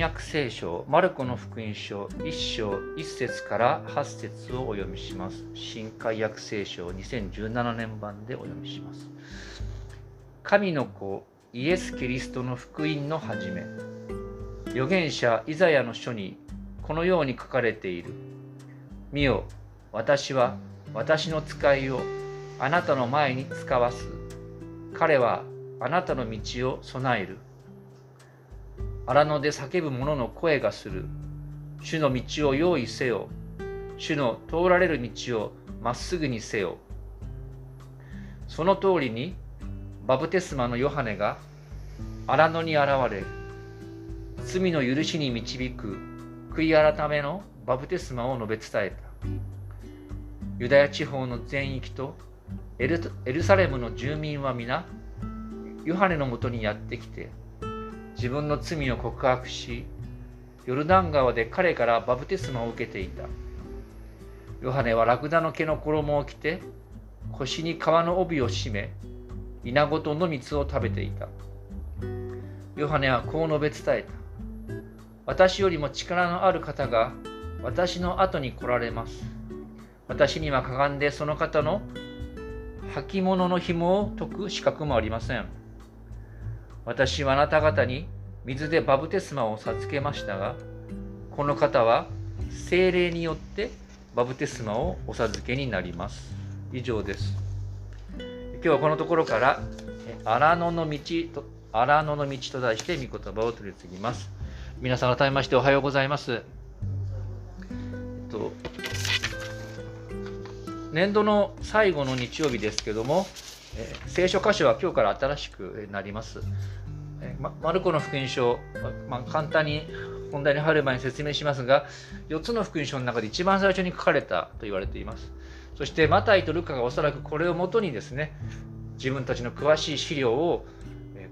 約聖書マルコの福音書1章1節から8節をお読みします。新海約聖書2017年版でお読みします。神の子イエス・キリストの福音の始め。預言者イザヤの書にこのように書かれている。見よ私は私の使いをあなたの前に使わす。彼はあなたの道を備える。荒野で叫ぶ者の声がする。主の道を用意せよ。主の通られる道をまっすぐにせよ。その通りに、バブテスマのヨハネが荒野に現れ、罪の許しに導く悔い改めのバブテスマを述べ伝えた。ユダヤ地方の全域とエルサレムの住民は皆、ヨハネのもとにやってきて、自分の罪を告白し、ヨルダン川で彼からバプテスマを受けていた。ヨハネはラクダの毛の衣を着て、腰に皮の帯を締め、稲ごとの蜜を食べていた。ヨハネはこう述べ伝えた。私よりも力のある方が私の後に来られます。私にはかがんでその方の履物の紐を解く資格もありません。私はあなた方に水でバブテスマを授けましたが、この方は精霊によってバブテスマをお授けになります。以上です。今日はこのところから、荒野の道と、荒野の道と題して御言葉を取り次ぎます。皆さん改めましておはようございます。えっと、年度の最後の日曜日ですけども、え聖書箇所は今日から新しくなります。えま、マルコの福音書、まあ、簡単に本題に入る前に説明しますが、4つの福音書の中で一番最初に書かれたと言われています。そして、マタイとルカがおそらくこれをもとにですね、自分たちの詳しい資料を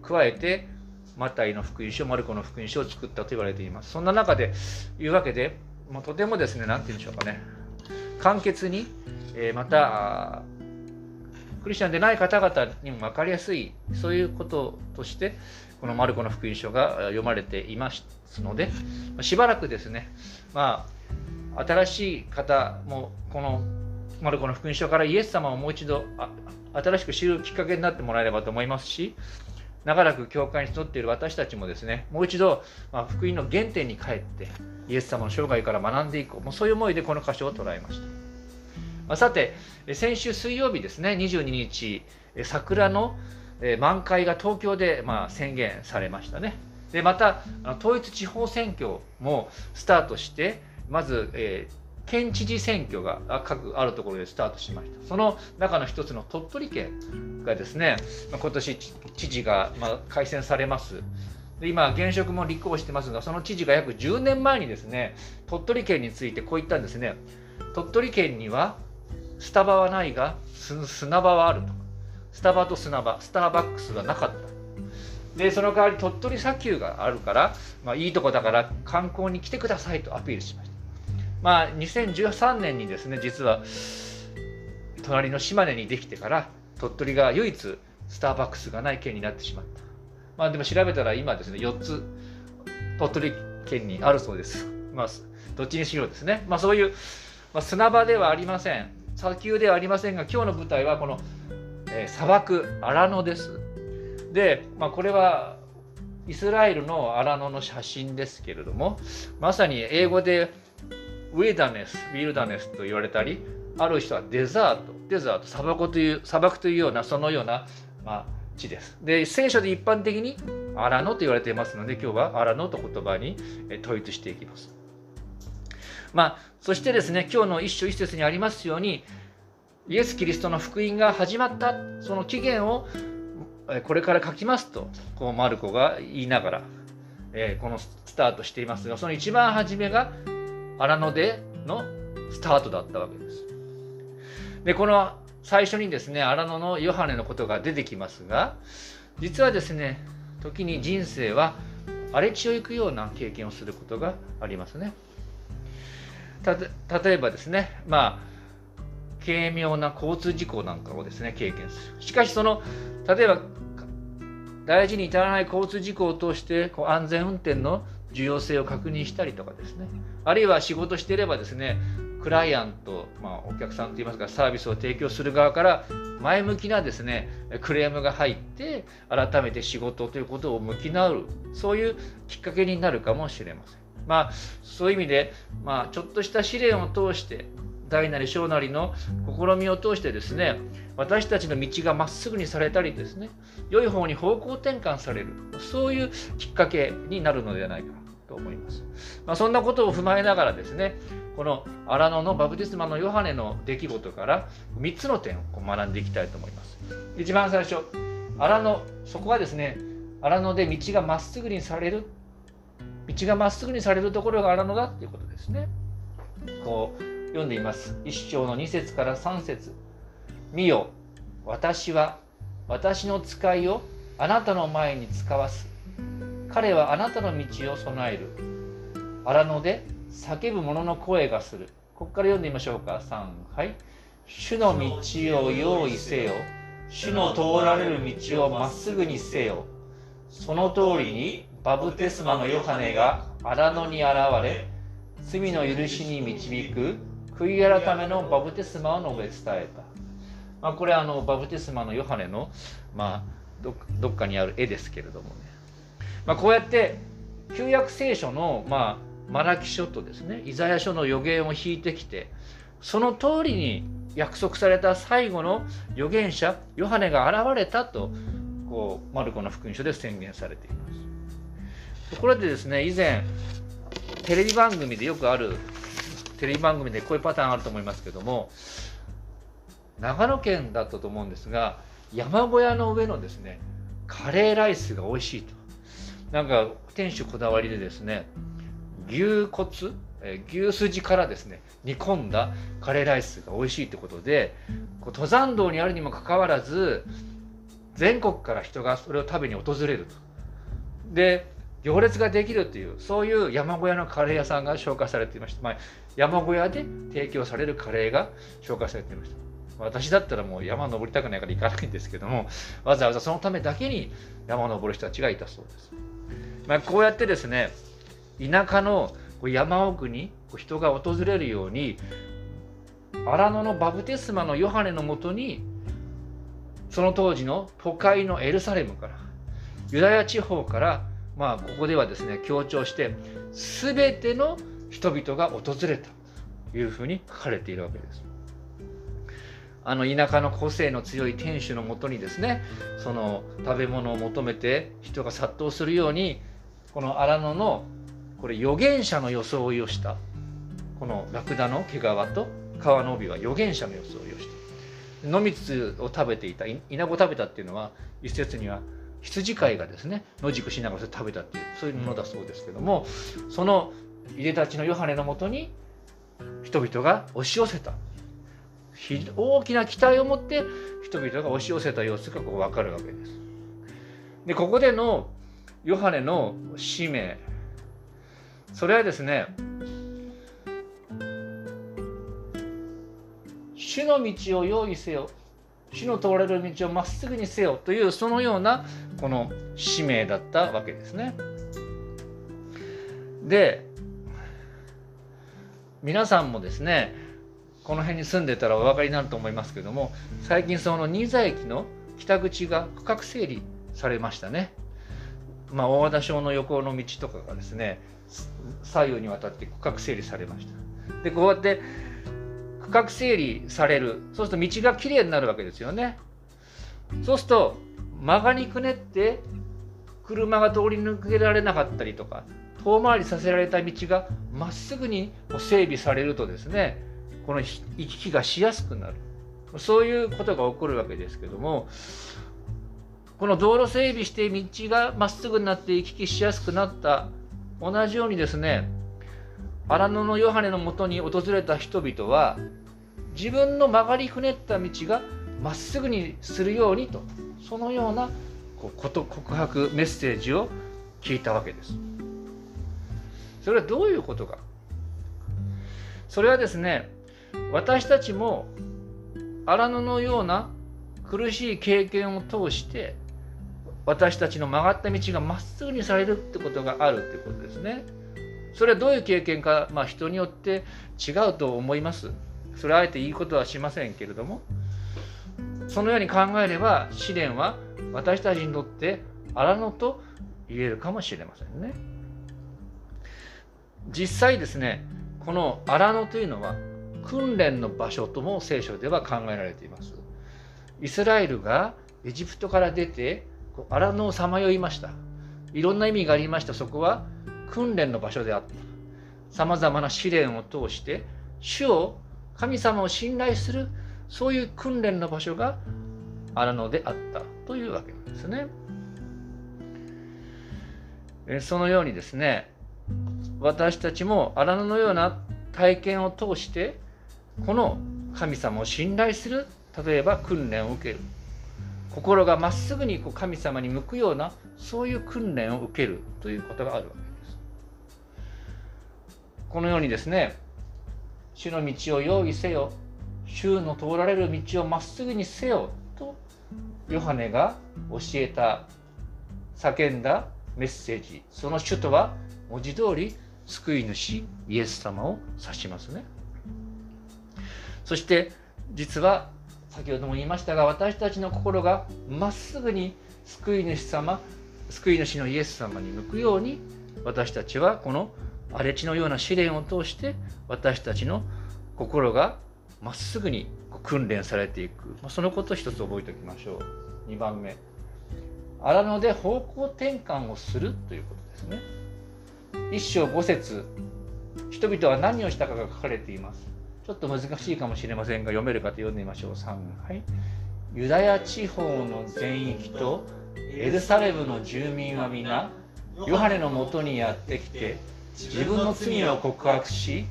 加えて、マタイの福音書、マルコの福音書を作ったと言われています。そんな中で、いうわけで、もうとてもですね、何て言うんでしょうかね、簡潔に、えまた、クリスチャンでない方々にも分かりやすい、そういうこととして、このマルコの福音書が読まれていますので、しばらくですね、まあ、新しい方もこのマルコの福音書からイエス様をもう一度新しく知るきっかけになってもらえればと思いますし、長らく教会に集っている私たちもですね、もう一度、ま、福音の原点に帰って、イエス様の生涯から学んでいこう。もうそういう思いでこの箇所を捉えました。さて、先週水曜日ですね、22日、桜の満開が東京でまあ宣言されましたね。でまた統一地方選挙もスタートしてまず、えー、県知事選挙が各あるところでスタートしました。その中の一つの鳥取県がですね今年知事が、まあ、改選されます。今現職も立候補してますがその知事が約10年前にですね鳥取県についてこう言ったんですね。鳥取県にはスタバはないが砂場はあると。スタバと砂場スターバックスがなかった。でその代わり鳥取砂丘があるから、まあ、いいとこだから観光に来てくださいとアピールしました。まあ2013年にですね実は隣の島根にできてから鳥取が唯一スターバックスがない県になってしまった。まあでも調べたら今ですね4つ鳥取県にあるそうです。まあどっちにしろですね。まあそういう、まあ、砂場ではありません。砂丘ではありませんが今日の舞台はこのえー、砂漠荒野です。で、まあ、これはイスラエルの荒野の写真ですけれどもまさに英語でウィダネスウィルダネスと言われたりある人はデザートデザート砂漠という砂漠というようなそのような、まあ、地です。で聖書で一般的に荒野と言われていますので今日は荒野と言葉に統一していきます。まあ、そしてですね今日の一章一節にありますようにイエス・キリストの福音が始まったその起源をこれから書きますとこうマルコが言いながら、えー、このスタートしていますがその一番初めが荒野でのスタートだったわけです。でこの最初にですね荒野のヨハネのことが出てきますが実はですね時に人生は荒れ地を行くような経験をすることがありますね。例えばですねまあ軽妙な交通事故なんかをですね経験する。しかしその例えば大事に至らない交通事故を通してこう安全運転の重要性を確認したりとかですね。あるいは仕事していればですねクライアント、まあ、お客さんといいますかサービスを提供する側から前向きなですねクレームが入って改めて仕事ということを向き直るそういうきっかけになるかもしれません。まあそういう意味で、まあ、ちょっとした試練を通して大なり小なりの試みを通してですね私たちの道がまっすぐにされたりですね良い方に方向転換されるそういうきっかけになるのではないかと思います、まあ、そんなことを踏まえながらですねこの荒野のバプテスマのヨハネの出来事から3つの点を学んでいきたいと思います。一番最初荒野そこはですね荒野で道がまっすぐにされる道がまっすぐにされるところが荒野だっていうことですね。こう読んでいます。一章の2節から3節。見よ私は私の使いをあなたの前に使わす。彼はあなたの道を備える。荒野で叫ぶ者の声がする。ここから読んでみましょうか。3はい。主の道を用意せよ。主の通られる道をまっすぐにせよ。その通りにバブテスマのヨハネが荒野に現れ罪の許しに導く悔い改めのバブテスマを述べ伝えた。まあ、これあのバブテスマのヨハネの、まあ、どっかにある絵ですけれどもね、まあ、こうやって旧約聖書の、まあ、マラキ書とですね。イザヤ書の予言を引いてきてその通りに約束された最後の預言者ヨハネが現れたとこうマルコの福音書で宣言されています。ところでですね以前テレビ番組でよくあるテレビ番組でこういうパターンあると思いますけども長野県だったと思うんですが山小屋の上のですねカレーライスが美味しいと。なんか店主こだわりでですね牛骨牛すじからですね煮込んだカレーライスが美味しいってことでこう登山道にあるにもかかわらず全国から人がそれを食べに訪れると。で行列ができるっていうそういう山小屋のカレー屋さんが紹介されていました、まあ、山小屋で提供されるカレーが紹介されていました。私だったらもう山登りたくないから行かないんですけどもわざわざそのためだけに山を登る人たちがいたそうです、まあ、こうやってですね田舎の山奥に人が訪れるように荒野のバプテスマのヨハネのもとにその当時の都会のエルサレムからユダヤ地方からまあここではですね強調して全ての人々が訪れたというふうに書かれているわけです。あの田舎の個性の強い店主のもとにですねその食べ物を求めて人が殺到するようにこの荒野のこれ預言者の装いをしたこのラクダの毛皮と川の帯は預言者の装いをした野蜜を食べていた稲子食べたっていうのは一説には羊飼いがですね野宿しながら食べたっていうそういうものだそうですけどもそのいでたちのヨハネのもとに人々が押し寄せた。大きな期待を持って人々が押し寄せた様子がこう分かるわけです。でここでのヨハネの使命。それはですね主の道を用意せよ。主の通れる道をまっすぐにせよというそのようなこの使命だったわけですね。で皆さんもですねこの辺に住んでたらお分かりになると思いますけども最近その新座駅の北口が区画整理されましたね。まあ、大和田小の横の道とかがですね左右にわたって区画整理されました。でこうやって区画整理される。そうすると道がきれいになるわけですよね。そうすると曲がりくねって車が通り抜けられなかったりとか遠回りさせられた道がまっすぐに整備されるとですねこの行き来がしやすくなる。そういうことが起こるわけですけどもこの道路整備して道がまっすぐになって行き来しやすくなった。同じようにですね荒野のヨハネのもとに訪れた人々は自分の曲がりくねった道がまっすぐにするようにとそのようなこと告白メッセージを聞いたわけです。それはどういうことか？それはですね私たちも荒野のような苦しい経験を通して私たちの曲がった道がまっすぐにされるってことがあるってことですね。それはどういう経験か、まあ、人によって違うと思います。それはあえていいことはしませんけれどもそのように考えれば試練は私たちにとって荒野と言えるかもしれませんね。実際ですねこの荒野というのは訓練の場所とも聖書では考えられています。イスラエルがエジプトから出て荒野をさまよいました。いろんな意味がありました。そこは訓練の場所であった。さまざまな試練を通して主を神様を信頼するそういう訓練の場所が荒野であったというわけなんですね。そのようにですね私たちも荒野のような体験を通してこの神様を信頼する例えば訓練を受ける心がまっすぐにこう神様に向くようなそういう訓練を受けるということがあるわけです。このようにですね主の道を用意せよ主の通られる道をまっすぐにせよとヨハネが教えた叫んだメッセージ。その主とは文字通り救い主イエス様を指しますね。そして実は先ほども言いましたが私たちの心がまっすぐに救い主様救い主のイエス様に向くように私たちはこの荒れ地のような試練を通して私たちの心がまっすぐに訓練されていく。まそのことを一つ覚えておきましょう。2番目。荒野で方向転換をするということですね。一章五節。人々は何をしたかが書かれています。ちょっと難しいかもしれませんが読めるかと読んでみましょう。3はい。ユダヤ地方の全域とエルサレムの住民は皆ヨハネのもとにやってきて自分の罪を告白し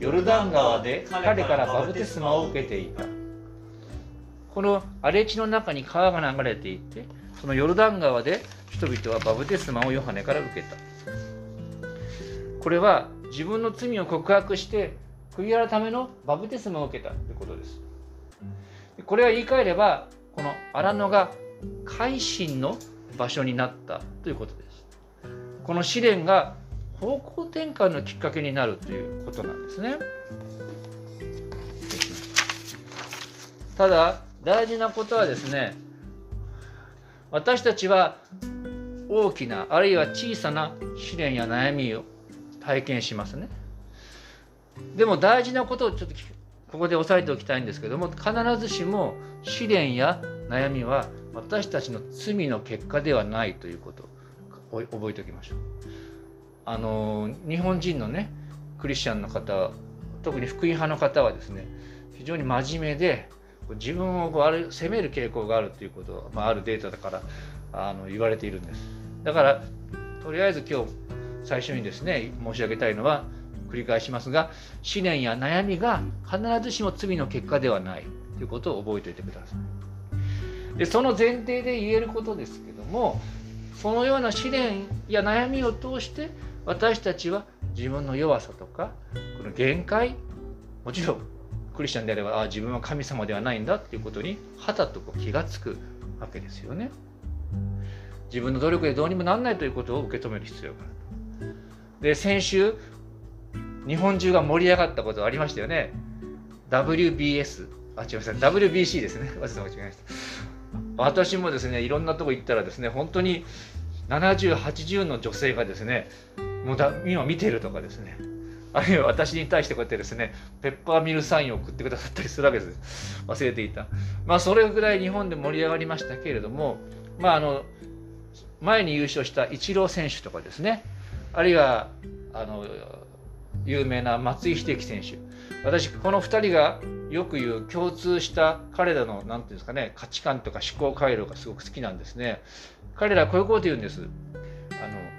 ヨルダン川で彼からバプテスマを受けていた。この荒れ地の中に川が流れていてそのヨルダン川で人々はバプテスマをヨハネから受けた。これは自分の罪を告白して悔い改めのバプテスマを受けたということです。これは言い換えればこの荒野が改心の場所になったということです。この試練が方向転換のきっかけになるということなんですね。ただ大事なことはですね私たちは大きなあるいは小さな試練や悩みを体験しますね。でも大事なことをちょっとここで押さえておきたいんですけども必ずしも試練や悩みは私たちの罪の結果ではないということを覚えておきましょう。あの日本人のねクリスチャンの方特に福音派の方はですね非常に真面目で自分をこうある責める傾向があるということ、まあ、あるデータだからあの言われているんです。だからとりあえず今日最初にですね申し上げたいのは繰り返しますが思念や悩みが必ずしも罪の結果ではないということを覚えておいてください。でその前提で言えることですけどもそのような試練や悩みを通して私たちは自分の弱さとかこの限界もちろんクリスチャンであればあ自分は神様ではないんだっていうことにはたとこう気がつくわけですよね。自分の努力でどうにもなんないということを受け止める必要がある。で先週日本中が盛り上がったことありましたよね。WBS あ違いました WBC ですね。私も違いました。私もですねいろんなとこ行ったらですね本当に7080の女性がですねもうだ今見てるとかですね。あるいは私に対してこうやってですねペッパーミルサインを送ってくださったりするわけです。忘れていた。まあそれぐらい日本で盛り上がりましたけれどもまああの前に優勝したイチロー選手とかですね。あるいはあの有名な松井秀喜選手。私この2人がよく言う共通した彼らの何て言うんですかね価値観とか思考回路がすごく好きなんですね。彼らこういうこと言うんです。あの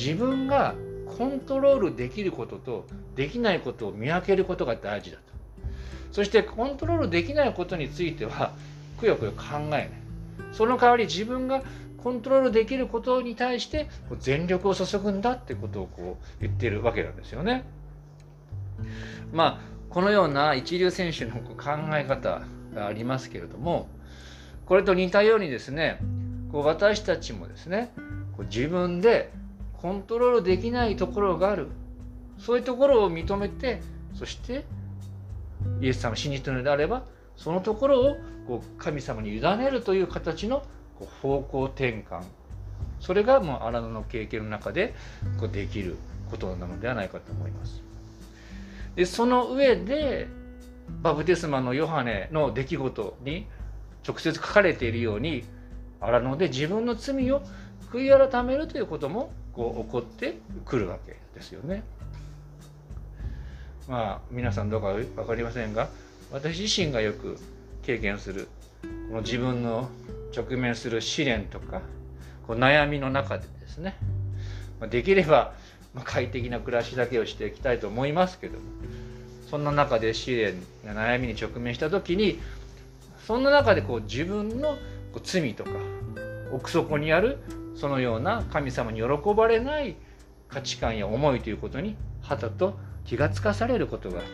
自分がコントロールできることとできないことを見分けることが大事だとそしてコントロールできないことについてはくよくよ考えないその代わり自分がコントロールできることに対して全力を注ぐんだってことをこう言ってるわけなんですよね。まあこのような一流選手の考え方がありますけれどもこれと似たようにですねこう私たちもですねこう自分でコントロールできないところがあるそういうところを認めてそしてイエス様を信じているのであればそのところをこう神様に委ねるという形のこう方向転換それがもう荒野の経験の中でこうできることなのではないかと思います。でその上でバプテスマのヨハネの出来事に直接書かれているように荒野で自分の罪を悔い改めるということもこう起こってくるわけですよね。まあ皆さんどうか分かりませんが私自身がよく経験するこの自分の直面する試練とかこう悩みの中でですねできれば快適な暮らしだけをしていきたいと思いますけどもそんな中で試練や悩みに直面した時にそんな中でこう自分の罪とか奥底にあるそのような神様に喜ばれない価値観や思いということにはたと気がつかされることがやっ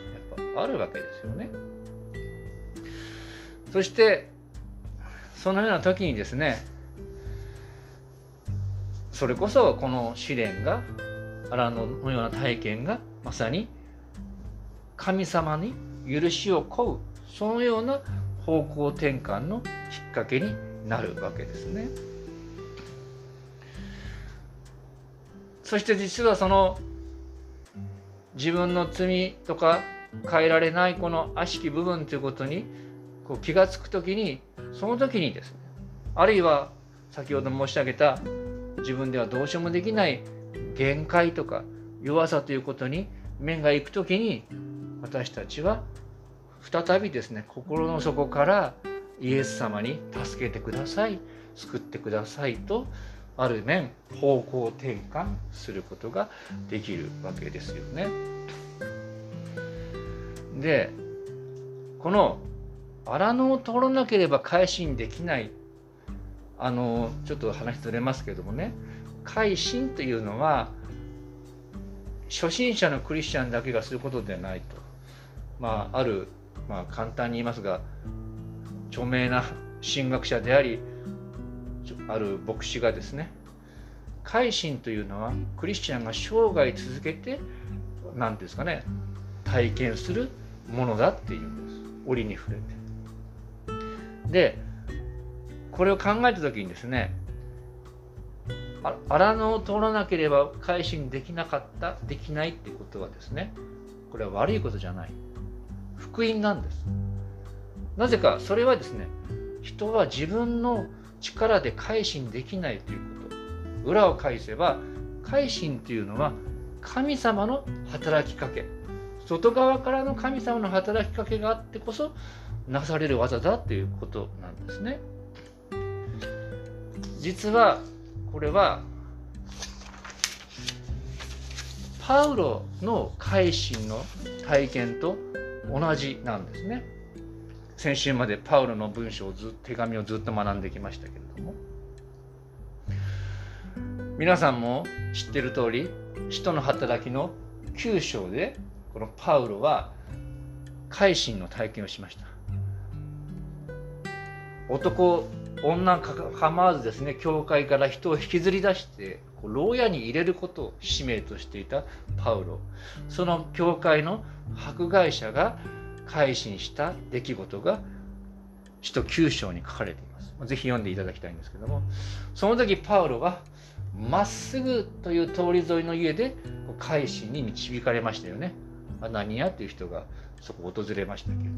ぱあるわけですよね。そしてそのような時にですねそれこそこの試練が荒野のような体験がまさに神様に許しを請うそのような方向転換のきっかけになるわけですね。そして実はその自分の罪とか変えられないこの悪しき部分ということにこう気が付く時にその時にですねあるいは先ほど申し上げた自分ではどうしようもできない限界とか弱さということに面がいく時に私たちは再びですね心の底からイエス様に助けてください救ってくださいとある面方向転換することができるわけですよね。でこの荒野を通らなければ改心できない。あのちょっと話ずれますけどもね。改心というのは初心者のクリスチャンだけがすることではないと。まあある、まあ、簡単に言いますが著名な神学者でありある牧師がですね改心というのはクリスチャンが生涯続けて何ですかね体験するものだっていうんです。折に触れて。でこれを考えた時にですね荒野を通らなければ改心できなかったできないってことはですねこれは悪いことじゃない。福音なんです。なぜかそれはですね人は自分の力で改心できないということ裏を返せば改心というのは神様の働きかけ外側からの神様の働きかけがあってこそなされる技だということなんですね。実はこれはパウロの改心の体験と同じなんですね。先週までパウロの文章をず手紙をずっと学んできましたけれども。皆さんも知ってる通り使徒の働きの9章でこのパウロは改心の体験をしました。男女構わずですね教会から人を引きずり出して牢屋に入れることを使命としていたパウロ。その教会の迫害者が改心した出来事が使徒9章に書かれています。ぜひ読んでいただきたいんですけども。その時パウロはまっすぐという通り沿いの家で改心に導かれましたよね。アナニアという人がそこを訪れましたけれども。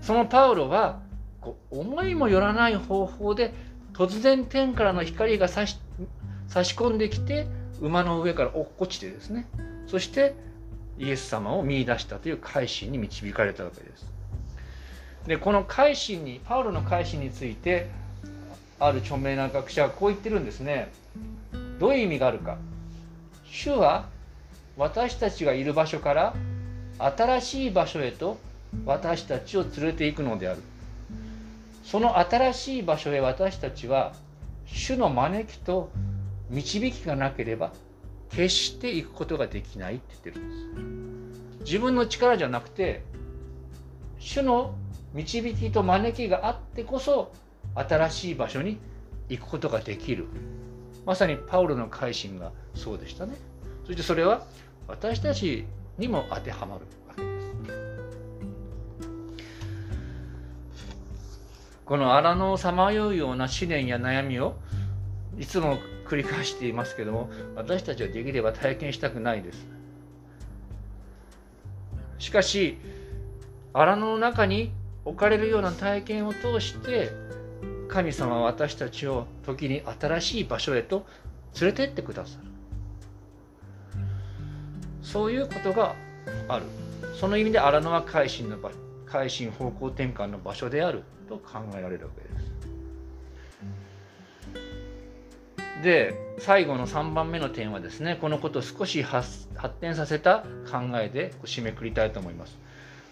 そのパウロはこう思いもよらない方法で突然天からの光が差し差し込んできて馬の上から落っこちてですね。そしてイエス様を見いだしたという改心に導かれたわけです。でこの改心にパウロの改心についてある著名な学者はこう言ってるんですね。どういう意味があるか。主は私たちがいる場所から新しい場所へと私たちを連れて行くのであるその新しい場所へ私たちは主の招きと導きがなければ決して行くことができないって言ってるんです。自分の力じゃなくて主の導きと招きがあってこそ新しい場所に行くことができる。まさにパウロの改心がそうでしたね。そしてそれは私たちにも当てはまるわけです。この荒野をさまようような試練や悩みをいつも繰り返していますけども私たちはできれば体験したくないです。しかし荒野の中に置かれるような体験を通して神様は私たちを時に新しい場所へと連れてってくださる。そういうことがある。その意味で荒野は改心の場改心方向転換の場所であると考えられるわけです。で最後の3番目の点はですねこのことを少し発展させた考えで締めくりたいと思います。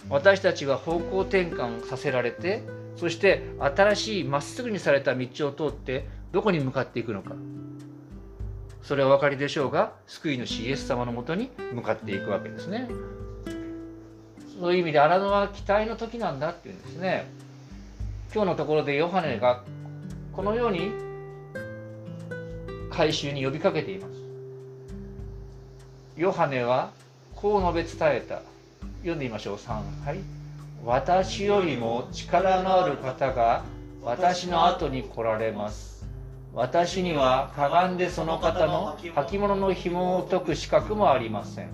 私たちが方向転換させられてそして新しいまっすぐにされた道を通ってどこに向かっていくのか。それはお分かりでしょうが救い主イエス様のもとに向かっていくわけですね。そういう意味で荒野は期待の時なんだっていうんですね。今日のところでヨハネがこのように回収に呼びかけています。ヨハネはこう述べ伝えた。読んでみましょう。3はい私よりも力のある方が私の後に来られます。私にはかがんでその方の履物の紐を解く資格もありません。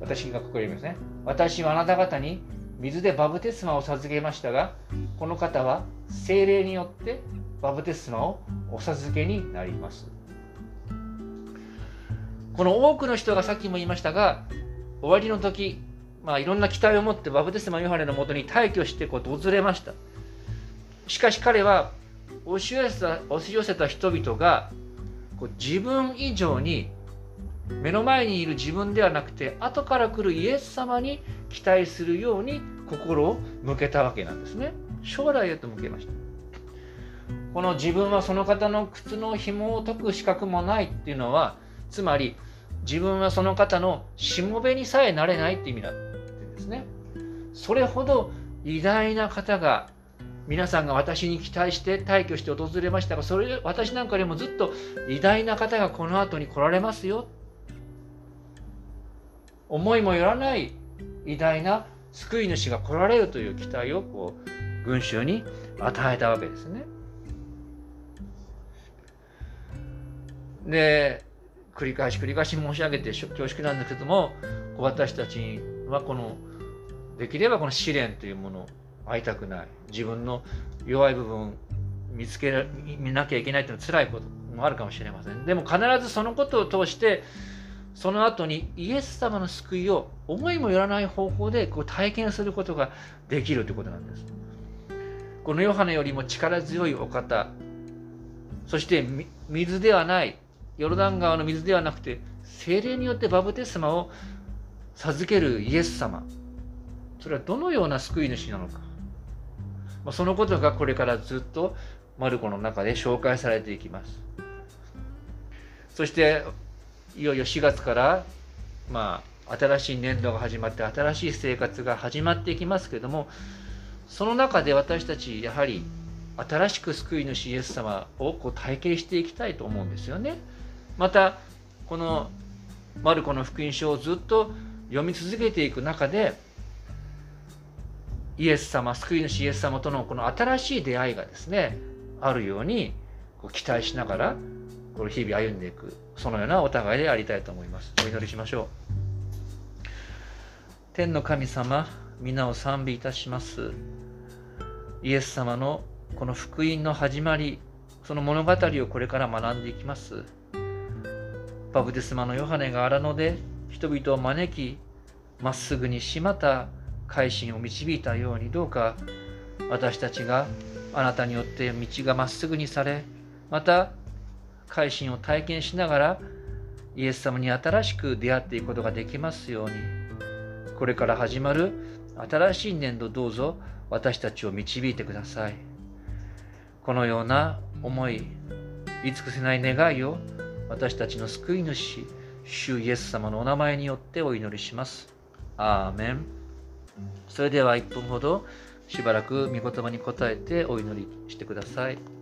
私がここに言いますね。私はあなた方に水でバブテスマを授けましたがこの方は精霊によってバブテスマをお授けになります。この多くの人がさっきも言いましたが終わりの時、まあ、いろんな期待を持ってバブテスマヨハネのもとに退去してこう訪れました。しかし彼は押し寄せた押し寄せた人々がこう自分以上に目の前にいる自分ではなくて後から来るイエス様に期待するように心を向けたわけなんですね。将来へと向けました。この自分はその方の靴の紐を解く資格もないっていうのはつまり自分はその方のしもべにさえなれないって意味だってんですねそれほど偉大な方が皆さんが私に期待して退去して訪れましたがそれ私なんかでもずっと偉大な方がこの後に来られますよ思いもよらない偉大な救い主が来られるという期待をこう群衆に与えたわけですね。で繰り返し繰り返し申し上げて恐縮なんですけども私たちはこのできればこの試練というもの会いたくない。自分の弱い部分見つけ見なきゃいけないというのは辛いこともあるかもしれません。でも必ずそのことを通してその後にイエス様の救いを思いもよらない方法でこう体験することができるということなんです。このヨハネよりも力強いお方。そして水ではないヨルダン川の水ではなくて精霊によってバブテスマを授けるイエス様。それはどのような救い主なのか。まそのことがこれからずっとマルコの中で紹介されていきます。そしていよいよ4月からまあ新しい年度が始まって新しい生活が始まっていきますけどもその中で私たちやはり新しく救い主イエス様をこう体験していきたいと思うんですよね。またこのマルコの福音書をずっと読み続けていく中でイエス様救い主イエス様とのこの新しい出会いがですねあるようにこう期待しながらこの日々歩んでいくそのようなお互いでありたいと思います。お祈りしましょう。天の神様皆を賛美いたします。イエス様のこの福音の始まりその物語をこれから学んでいきます。バプテスマのヨハネが荒野で人々を招きまっすぐにしまた改心を導いたようにどうか私たちがあなたによって道がまっすぐにされまた改心を体験しながらイエス様に新しく出会っていくことができますように。これから始まる新しい年度どうぞ私たちを導いてください。このような思い言い尽くせない願いを私たちの救い主、主イエス様のお名前によってお祈りします。アーメン。それでは1分ほどしばらく御言葉に答えてお祈りしてください。